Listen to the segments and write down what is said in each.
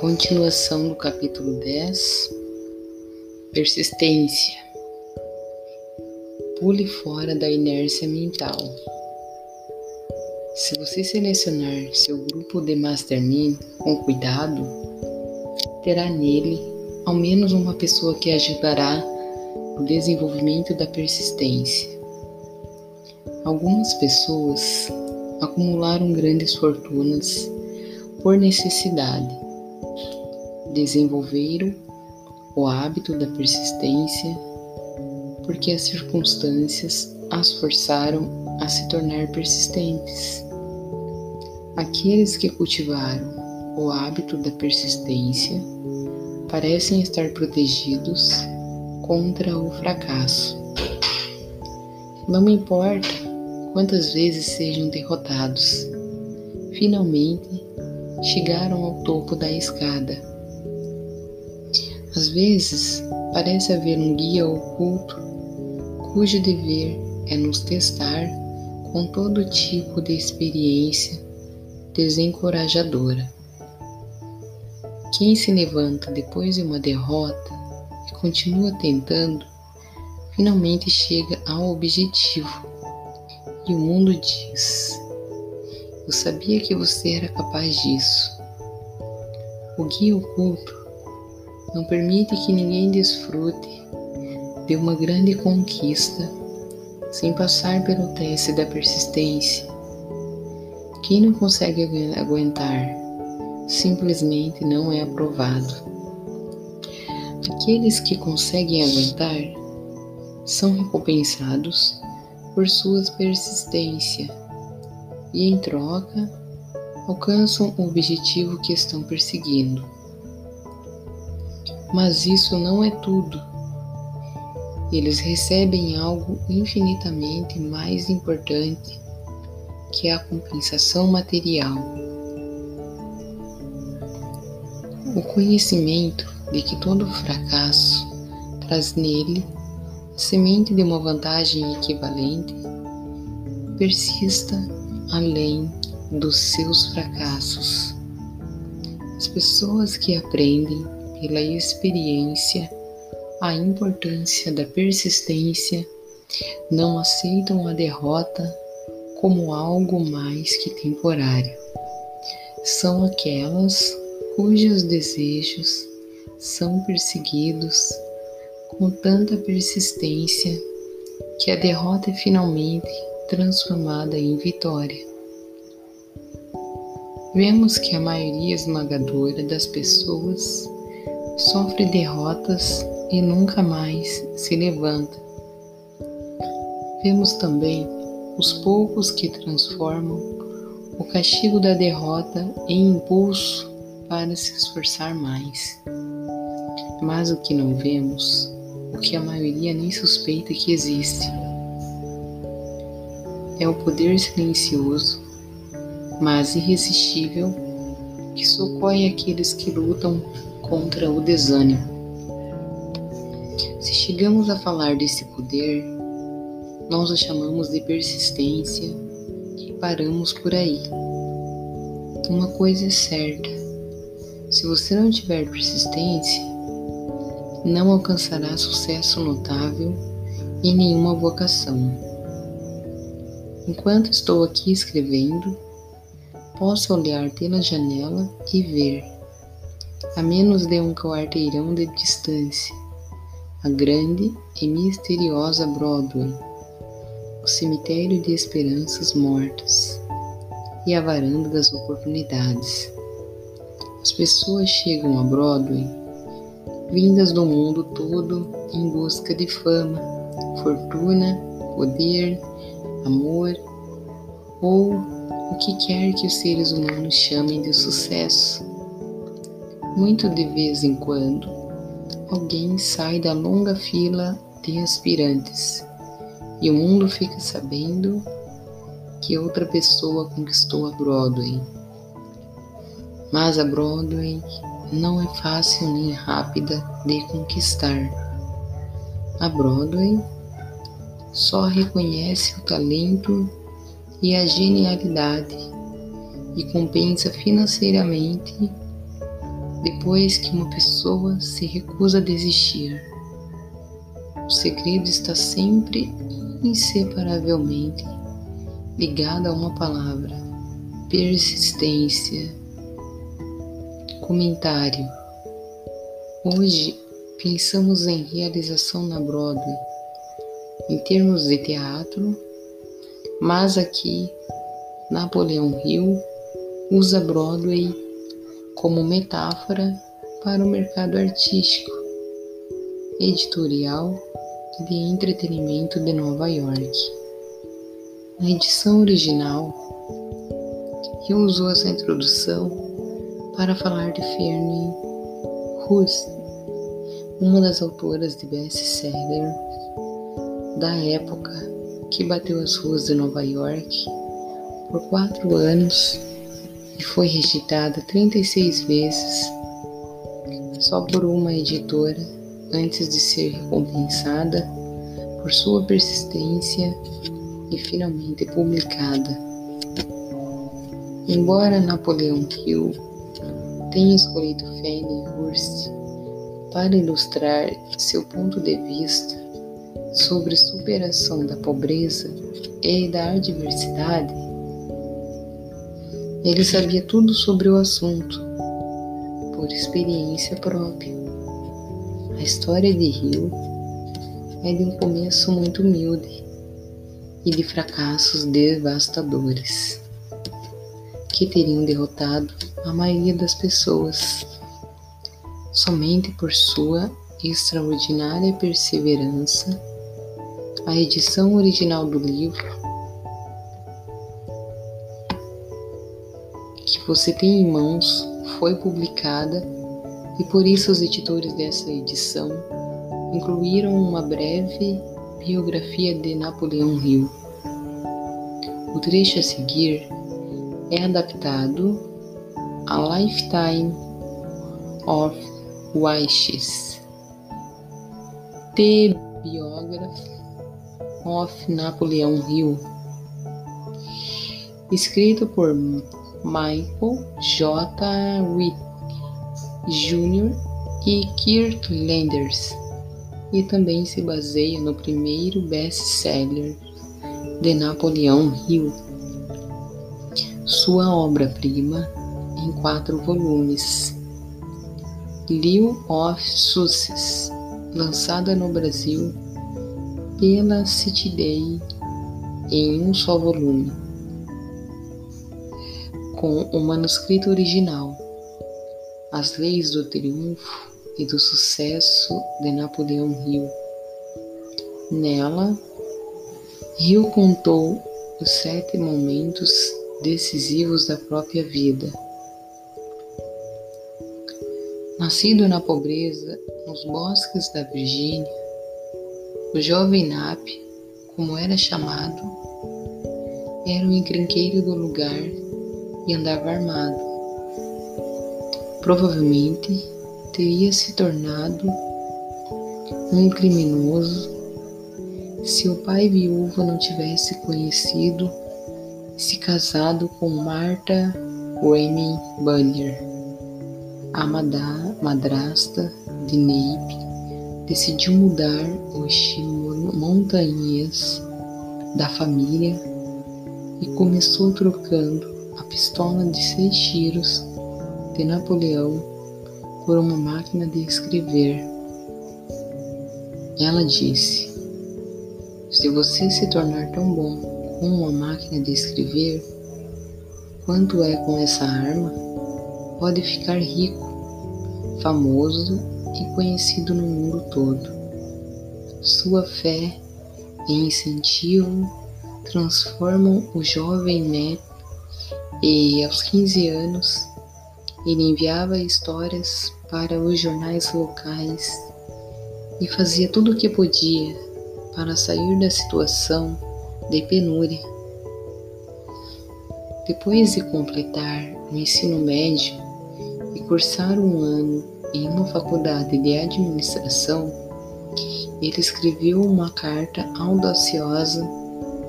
Continuação do capítulo 10 Persistência. Pule fora da inércia mental. Se você selecionar seu grupo de mastermind com cuidado, terá nele ao menos uma pessoa que ajudará no desenvolvimento da persistência. Algumas pessoas acumularam grandes fortunas por necessidade. Desenvolveram o hábito da persistência porque as circunstâncias as forçaram a se tornar persistentes. Aqueles que cultivaram o hábito da persistência parecem estar protegidos contra o fracasso. Não importa quantas vezes sejam derrotados, finalmente chegaram ao topo da escada. Às vezes, parece haver um guia oculto cujo dever é nos testar com todo tipo de experiência desencorajadora. Quem se levanta depois de uma derrota e continua tentando, finalmente chega ao objetivo. E o mundo diz: Eu sabia que você era capaz disso. O guia oculto não permite que ninguém desfrute de uma grande conquista sem passar pelo teste da persistência. Quem não consegue aguentar simplesmente não é aprovado. Aqueles que conseguem aguentar são recompensados por sua persistência e, em troca, alcançam o objetivo que estão perseguindo. Mas isso não é tudo eles recebem algo infinitamente mais importante que a compensação material. O conhecimento de que todo fracasso traz nele a semente de uma vantagem equivalente persista além dos seus fracassos. As pessoas que aprendem pela experiência a importância da persistência, não aceitam a derrota como algo mais que temporário. São aquelas cujos desejos são perseguidos com tanta persistência que a derrota é finalmente transformada em vitória. Vemos que a maioria esmagadora das pessoas sofre derrotas e nunca mais se levanta. Vemos também os poucos que transformam o castigo da derrota em impulso para se esforçar mais. Mas o que não vemos, o que a maioria nem suspeita que existe, é o poder silencioso, mas irresistível, que socorre aqueles que lutam contra o desânimo. Se chegamos a falar desse poder, nós o chamamos de persistência e paramos por aí. Uma coisa é certa: se você não tiver persistência, não alcançará sucesso notável em nenhuma vocação. Enquanto estou aqui escrevendo, posso olhar pela janela e ver, a menos de um quarteirão de distância, a grande e misteriosa Broadway, o cemitério de esperanças mortas e a varanda das oportunidades. As pessoas chegam a Broadway vindas do mundo todo em busca de fama, fortuna, poder, amor ou o que quer que os seres humanos chamem de sucesso. Muito de vez em quando, alguém sai da longa fila de aspirantes e o mundo fica sabendo que outra pessoa conquistou a Broadway. Mas a Broadway não é fácil nem rápida de conquistar. A Broadway só reconhece o talento e a genialidade e compensa financeiramente depois que uma pessoa se recusa a desistir. O segredo está sempre inseparavelmente ligado a uma palavra: persistência. Comentário: Hoje pensamos em realização na Broadway em termos de teatro, mas aqui Napoleão Hill usa Broadway como metáfora para o mercado artístico, editorial e de entretenimento de Nova York. Na edição original, Hill usou essa introdução para falar de Ferne Hust, uma das autoras de best-seller da época que bateu as ruas de Nova York por quatro anos e foi rejeitada 36 vezes só por uma editora antes de ser recompensada por sua persistência e finalmente publicada. Embora Napoleão Hill tenha escolhido Fanny Hurst para ilustrar seu ponto de vista sobre superação da pobreza e da adversidade, ele sabia tudo sobre o assunto, por experiência própria. A história de Rio é de um começo muito humilde e de fracassos devastadores que teriam derrotado a maioria das pessoas somente por sua extraordinária perseverança a edição original do livro você tem em mãos foi publicada e por isso os editores dessa edição incluíram uma breve biografia de Napoleão Hill. O trecho a seguir é adaptado a Lifetime of Wishes. The Biography of Napoleão Hill, escrito por Michael J. Witt Jr. e Kirk Landers, e também se baseia no primeiro best-seller de Napoleão Hill, sua obra-prima em quatro volumes. Liu of Sussex, lançada no Brasil pela City Day em um só volume, com o manuscrito original, As Leis do Triunfo e do Sucesso de Napoleão Hill. Nela, Hill contou os sete momentos decisivos da própria vida. Nascido na pobreza, nos bosques da Virgínia, o jovem Nap, como era chamado, era o encrenqueiro do lugar e andava armado. Provavelmente teria se tornado um criminoso se o pai viúvo não tivesse conhecido e se casado com Martha Raymond Bunyer, a madrasta de Nape decidiu mudar o estilo montanhês da família e começou trocando a pistola de seis tiros de Napoleão por uma máquina de escrever. Ela disse: Se você se tornar tão bom com uma máquina de escrever quanto é com essa arma, pode ficar rico, famoso e conhecido no mundo todo. Sua fé e incentivo transformam o jovem neto e, aos 15 anos, ele enviava histórias para os jornais locais e fazia tudo o que podia para sair da situação de penúria. Depois de completar o ensino médio e cursar um ano em uma faculdade de administração, ele escreveu uma carta audaciosa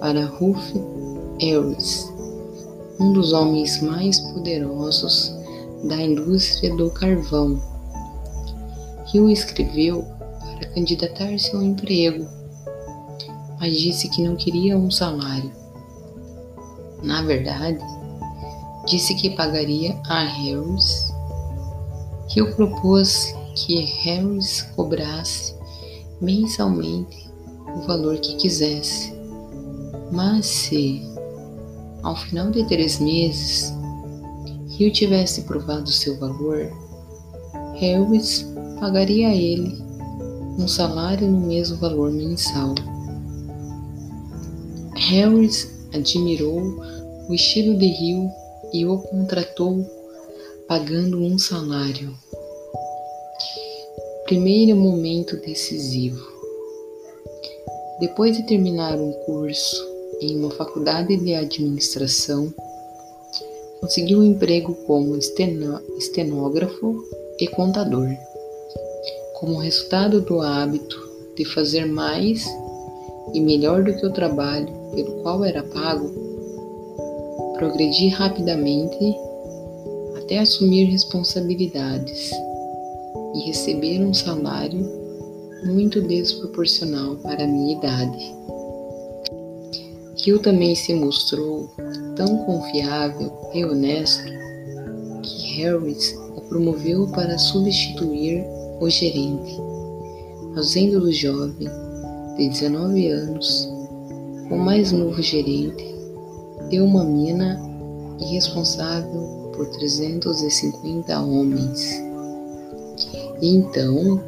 para Ruth Harris, um dos homens mais poderosos da indústria do carvão. Hill escreveu para candidatar-se ao emprego, mas disse que não queria um salário. Na verdade, disse que pagaria a Harris. Hill propôs que Harris cobrasse mensalmente o valor que quisesse. Mas se, ao final de três meses, Hill tivesse provado seu valor, Harris pagaria a ele um salário no mesmo valor mensal. Harris admirou o estilo de Hill e o contratou pagando um salário. Primeiro momento decisivo. Depois de terminar um curso em uma faculdade de administração, conseguiu um emprego como estenógrafo e contador. Como resultado do hábito de fazer mais e melhor do que o trabalho pelo qual era pago, progredi rapidamente até assumir responsabilidades e receber um salário muito desproporcional para a minha idade. Hill também se mostrou tão confiável e honesto que Harris o promoveu para substituir o gerente, fazendo do jovem de 19 anos o mais novo gerente de uma mina e responsável por 350 homens. E então,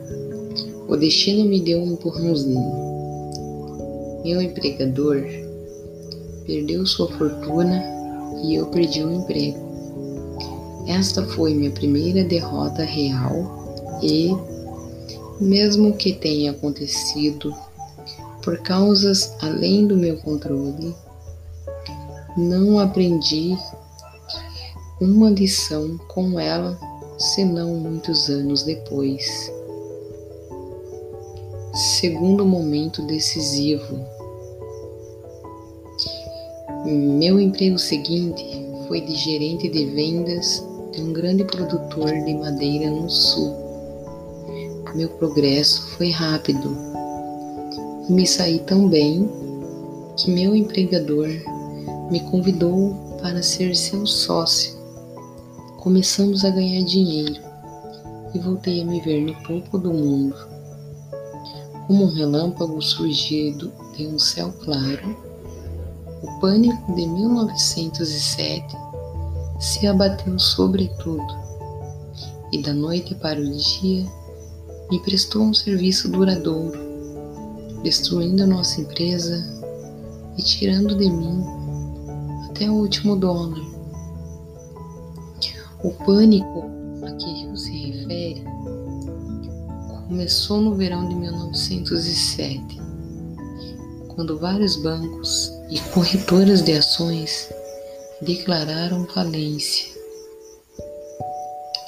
o destino me deu um empurrãozinho. Meu empregador perdeu sua fortuna e eu perdi o emprego. Esta foi minha primeira derrota real e, mesmo que tenha acontecido por causas além do meu controle, não aprendi uma lição com ela senão muitos anos depois. Segundo momento decisivo. Meu emprego seguinte foi de gerente de vendas de um grande produtor de madeira no sul. Meu progresso foi rápido e me saí tão bem que meu empregador me convidou para ser seu sócio começamos a ganhar dinheiro e voltei a me ver no topo do mundo. Como um relâmpago surgido de um céu claro, o pânico de 1907 se abateu sobre tudo e da noite para o dia me prestou um serviço duradouro, destruindo nossa empresa e tirando de mim até o último dólar. O pânico a que Rio se refere começou no verão de 1907, quando vários bancos e corretoras de ações declararam falência.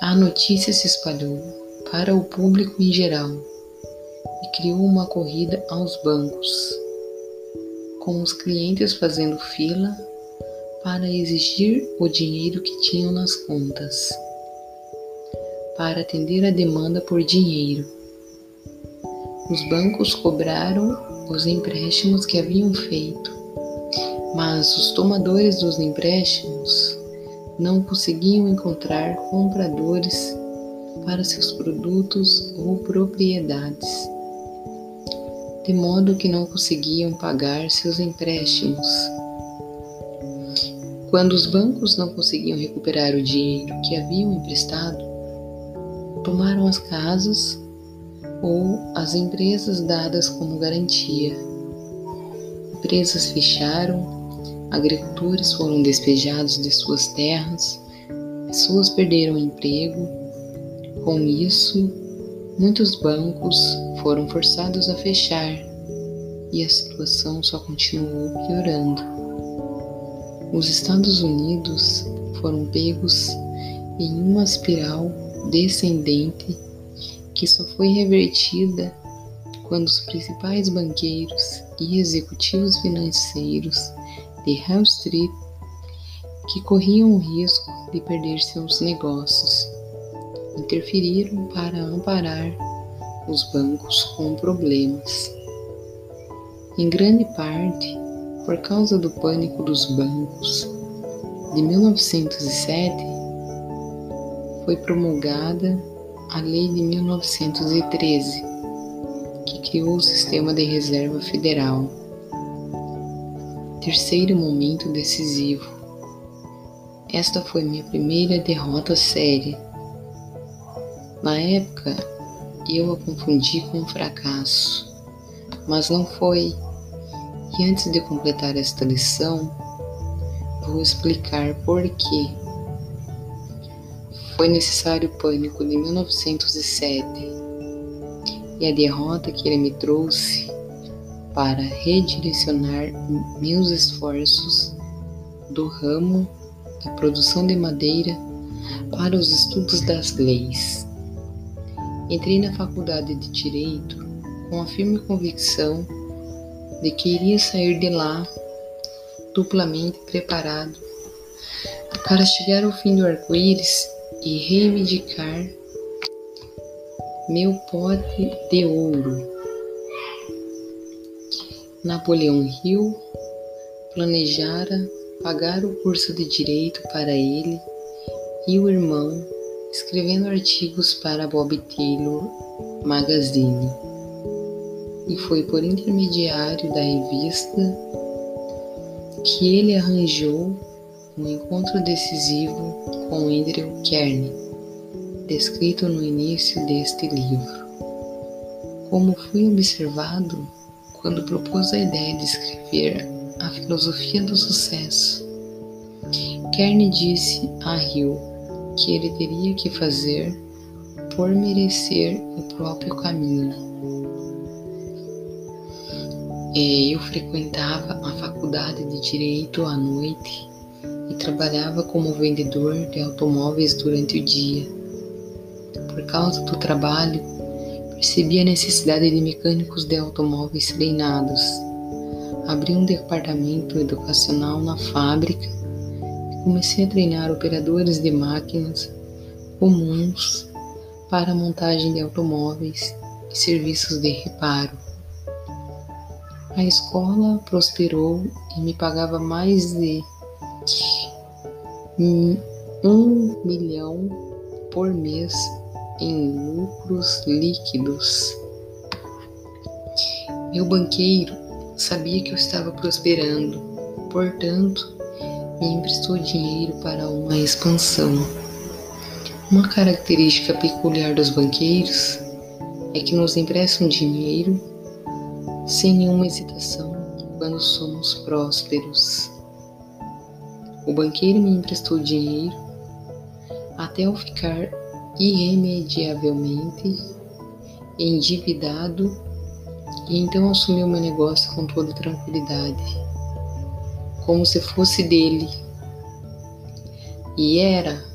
A notícia se espalhou para o público em geral e criou uma corrida aos bancos, com os clientes fazendo fila para exigir o dinheiro que tinham nas contas, para atender a demanda por dinheiro. Os bancos cobraram os empréstimos que haviam feito, mas os tomadores dos empréstimos não conseguiam encontrar compradores para seus produtos ou propriedades, de modo que não conseguiam pagar seus empréstimos quando os bancos não conseguiam recuperar o dinheiro que haviam emprestado, tomaram as casas ou as empresas dadas como garantia. Empresas fecharam, agricultores foram despejados de suas terras, pessoas perderam emprego. Com isso, muitos bancos foram forçados a fechar e a situação só continuou piorando. Os Estados Unidos foram pegos em uma espiral descendente que só foi revertida quando os principais banqueiros e executivos financeiros de Wall Street que corriam o risco de perder seus negócios interferiram para amparar os bancos com problemas. Em grande parte, por causa do pânico dos bancos, de 1907 foi promulgada a Lei de 1913, que criou o Sistema de Reserva Federal. Terceiro momento decisivo. Esta foi minha primeira derrota séria. Na época, eu a confundi com um fracasso, mas não foi. E antes de completar esta lição, vou explicar por quê. Foi necessário o pânico de 1907 e a derrota que ele me trouxe para redirecionar meus esforços do ramo da produção de madeira para os estudos das leis. Entrei na faculdade de Direito com a firme convicção de que iria sair de lá duplamente preparado para chegar ao fim do arco-íris e reivindicar meu pote de ouro. Napoleão Hill planejara pagar o curso de direito para ele e o irmão, escrevendo artigos para Bob Taylor Magazine. E foi por intermediário da revista que ele arranjou um encontro decisivo com Andrew Carnegie, descrito no início deste livro. Como fui observado quando propôs a ideia de escrever a filosofia do sucesso, Carnegie disse a Hill que ele teria que fazer por merecer o próprio caminho eu frequentava a faculdade de Direito à noite e trabalhava como vendedor de automóveis durante o dia. Por causa do trabalho, percebi a necessidade de mecânicos de automóveis treinados. Abri um departamento educacional na fábrica e comecei a treinar operadores de máquinas comuns para montagem de automóveis e serviços de reparo. A escola prosperou e me pagava mais de um milhão por mês em lucros líquidos. Meu banqueiro sabia que eu estava prosperando, portanto, me emprestou dinheiro para uma expansão. Uma característica peculiar dos banqueiros é que nos emprestam dinheiro sem nenhuma hesitação quando somos prósperos. O banqueiro me emprestou dinheiro até eu ficar irremediavelmente endividado e então assumiu meu negócio com toda tranquilidade, como se fosse dele. E era